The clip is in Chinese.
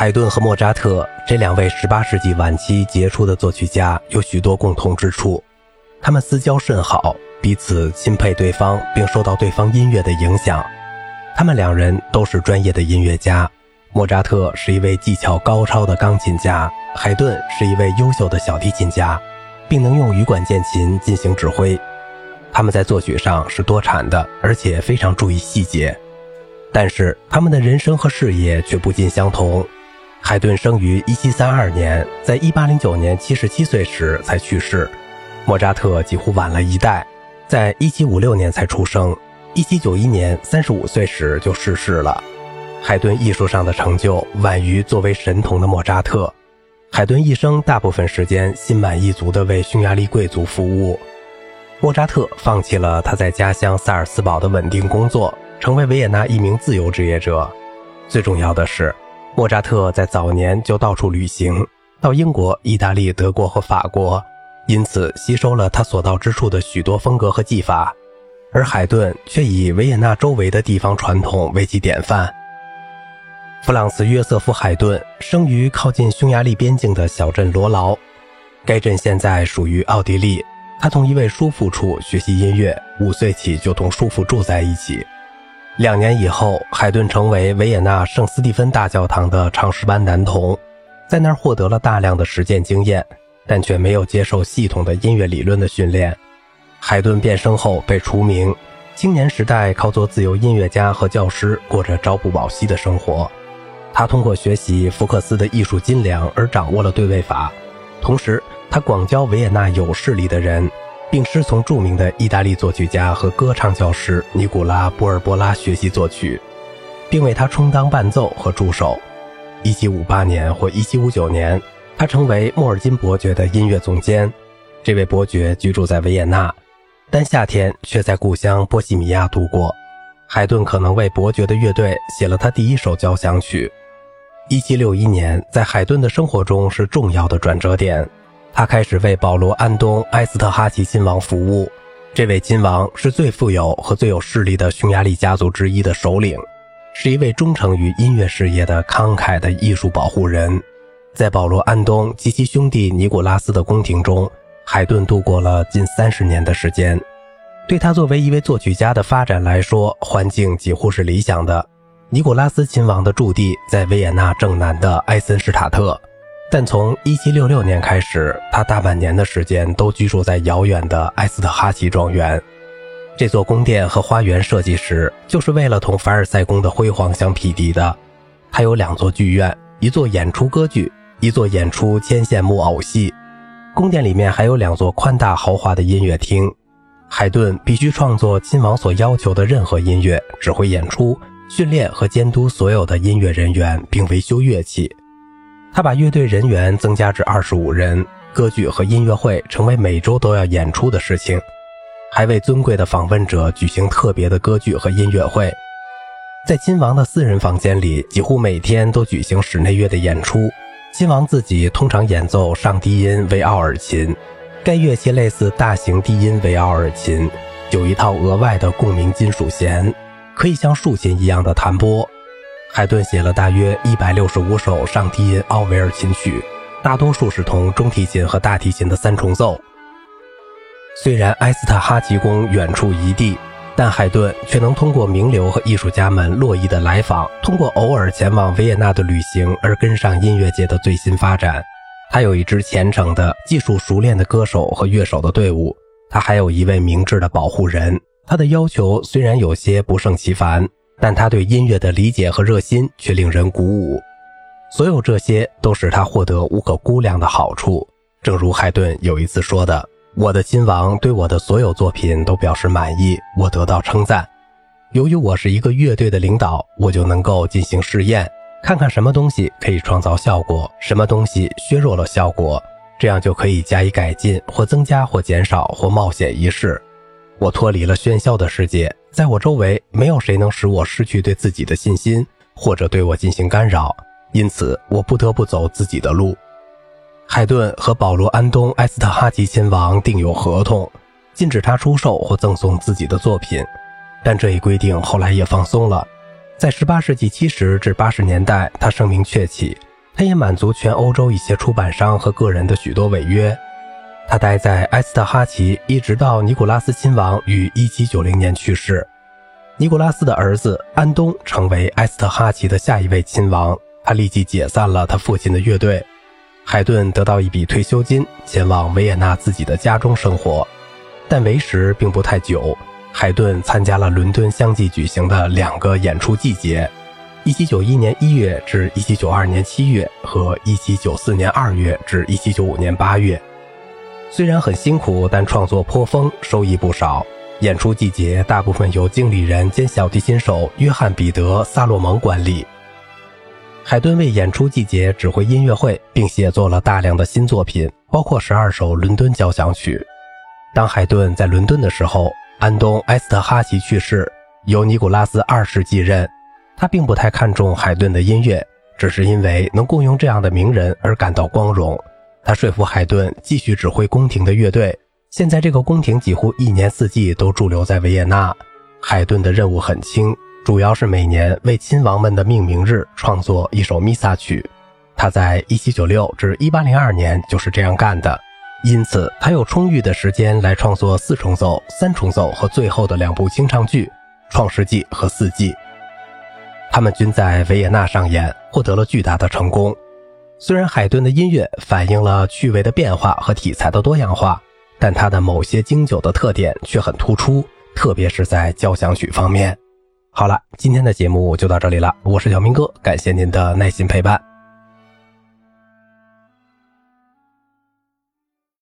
海顿和莫扎特这两位18世纪晚期杰出的作曲家有许多共同之处，他们私交甚好，彼此钦佩对方，并受到对方音乐的影响。他们两人都是专业的音乐家，莫扎特是一位技巧高超的钢琴家，海顿是一位优秀的小提琴家，并能用羽管键琴进行指挥。他们在作曲上是多产的，而且非常注意细节。但是他们的人生和事业却不尽相同。海顿生于1732年，在1809年77岁时才去世。莫扎特几乎晚了一代，在1756年才出生。一七九一年，三十五岁时就逝世了。海顿艺术上的成就晚于作为神童的莫扎特。海顿一生大部分时间心满意足地为匈牙利贵族服务。莫扎特放弃了他在家乡萨尔斯堡的稳定工作，成为维也纳一名自由职业者。最重要的是，莫扎特在早年就到处旅行，到英国、意大利、德国和法国，因此吸收了他所到之处的许多风格和技法。而海顿却以维也纳周围的地方传统为其典范。弗朗茨·约瑟夫·海顿生于靠近匈牙利边境的小镇罗劳，该镇现在属于奥地利。他同一位叔父处学习音乐，五岁起就同叔父住在一起。两年以后，海顿成为维也纳圣斯蒂芬大教堂的唱诗班男童，在那儿获得了大量的实践经验，但却没有接受系统的音乐理论的训练。海顿变声后被除名，青年时代靠做自由音乐家和教师过着朝不保夕的生活。他通过学习福克斯的艺术斤两而掌握了对位法，同时他广交维也纳有势力的人，并师从著名的意大利作曲家和歌唱教师尼古拉·波尔波拉学习作曲，并为他充当伴奏和助手。1758年或1759年，他成为莫尔金伯爵的音乐总监。这位伯爵居住在维也纳。但夏天却在故乡波西米亚度过。海顿可能为伯爵的乐队写了他第一首交响曲。1761年，在海顿的生活中是重要的转折点。他开始为保罗·安东·埃斯特哈奇亲王服务。这位亲王是最富有和最有势力的匈牙利家族之一的首领，是一位忠诚于音乐事业的慷慨的艺术保护人。在保罗·安东及其兄弟尼古拉斯的宫廷中。海顿度过了近三十年的时间，对他作为一位作曲家的发展来说，环境几乎是理想的。尼古拉斯亲王的驻地在维也纳正南的埃森施塔特，但从1766年开始，他大半年的时间都居住在遥远的埃斯特哈奇庄园。这座宫殿和花园设计时，就是为了同凡尔赛宫的辉煌相匹敌的。它有两座剧院，一座演出歌剧，一座演出牵线木偶戏。宫殿里面还有两座宽大豪华的音乐厅。海顿必须创作亲王所要求的任何音乐，指挥演出、训练和监督所有的音乐人员，并维修乐器。他把乐队人员增加至二十五人。歌剧和音乐会成为每周都要演出的事情，还为尊贵的访问者举行特别的歌剧和音乐会。在亲王的私人房间里，几乎每天都举行室内乐的演出。亲王自己通常演奏上低音维奥尔琴，该乐器类似大型低音维奥尔琴，有一套额外的共鸣金属弦，可以像竖琴一样的弹拨。海顿写了大约一百六十五首上低音奥维尔琴曲，大多数是同中提琴和大提琴的三重奏。虽然埃斯特哈奇宫远处一地。但海顿却能通过名流和艺术家们络绎的来访，通过偶尔前往维也纳的旅行而跟上音乐界的最新发展。他有一支虔诚的、技术熟练的歌手和乐手的队伍，他还有一位明智的保护人。他的要求虽然有些不胜其烦，但他对音乐的理解和热心却令人鼓舞。所有这些都使他获得无可估量的好处。正如海顿有一次说的。我的亲王对我的所有作品都表示满意，我得到称赞。由于我是一个乐队的领导，我就能够进行试验，看看什么东西可以创造效果，什么东西削弱了效果，这样就可以加以改进，或增加，或减少，或冒险一试。我脱离了喧嚣的世界，在我周围没有谁能使我失去对自己的信心，或者对我进行干扰，因此我不得不走自己的路。海顿和保罗·安东·埃斯特哈奇亲王订有合同，禁止他出售或赠送自己的作品，但这一规定后来也放松了。在18世纪70至80年代，他声名鹊起，他也满足全欧洲一些出版商和个人的许多违约。他待在埃斯特哈奇，一直到尼古拉斯亲王于1790年去世。尼古拉斯的儿子安东成为埃斯特哈奇的下一位亲王，他立即解散了他父亲的乐队。海顿得到一笔退休金，前往维也纳自己的家中生活，但为时并不太久。海顿参加了伦敦相继举行的两个演出季节。一七九一年一月至一七九二年七月和一七九四年二月至一七九五年八月，虽然很辛苦，但创作颇丰，收益不少。演出季节大部分由经理人兼小提琴手约翰·彼得·萨洛蒙管理。海顿为演出季节指挥音乐会，并写作了大量的新作品，包括十二首伦敦交响曲。当海顿在伦敦的时候，安东·埃斯特哈奇去世，由尼古拉斯二世继任。他并不太看重海顿的音乐，只是因为能雇佣这样的名人而感到光荣。他说服海顿继续指挥宫廷的乐队。现在这个宫廷几乎一年四季都驻留在维也纳。海顿的任务很轻，主要是每年为亲王们的命名日创作一首弥撒曲。他在1796至1802年就是这样干的，因此他有充裕的时间来创作四重奏、三重奏和最后的两部清唱剧《创世纪》和《四季》。他们均在维也纳上演，获得了巨大的成功。虽然海顿的音乐反映了趣味的变化和题材的多样化，但他的某些经久的特点却很突出，特别是在交响曲方面。好了，今天的节目就到这里了，我是小明哥，感谢您的耐心陪伴。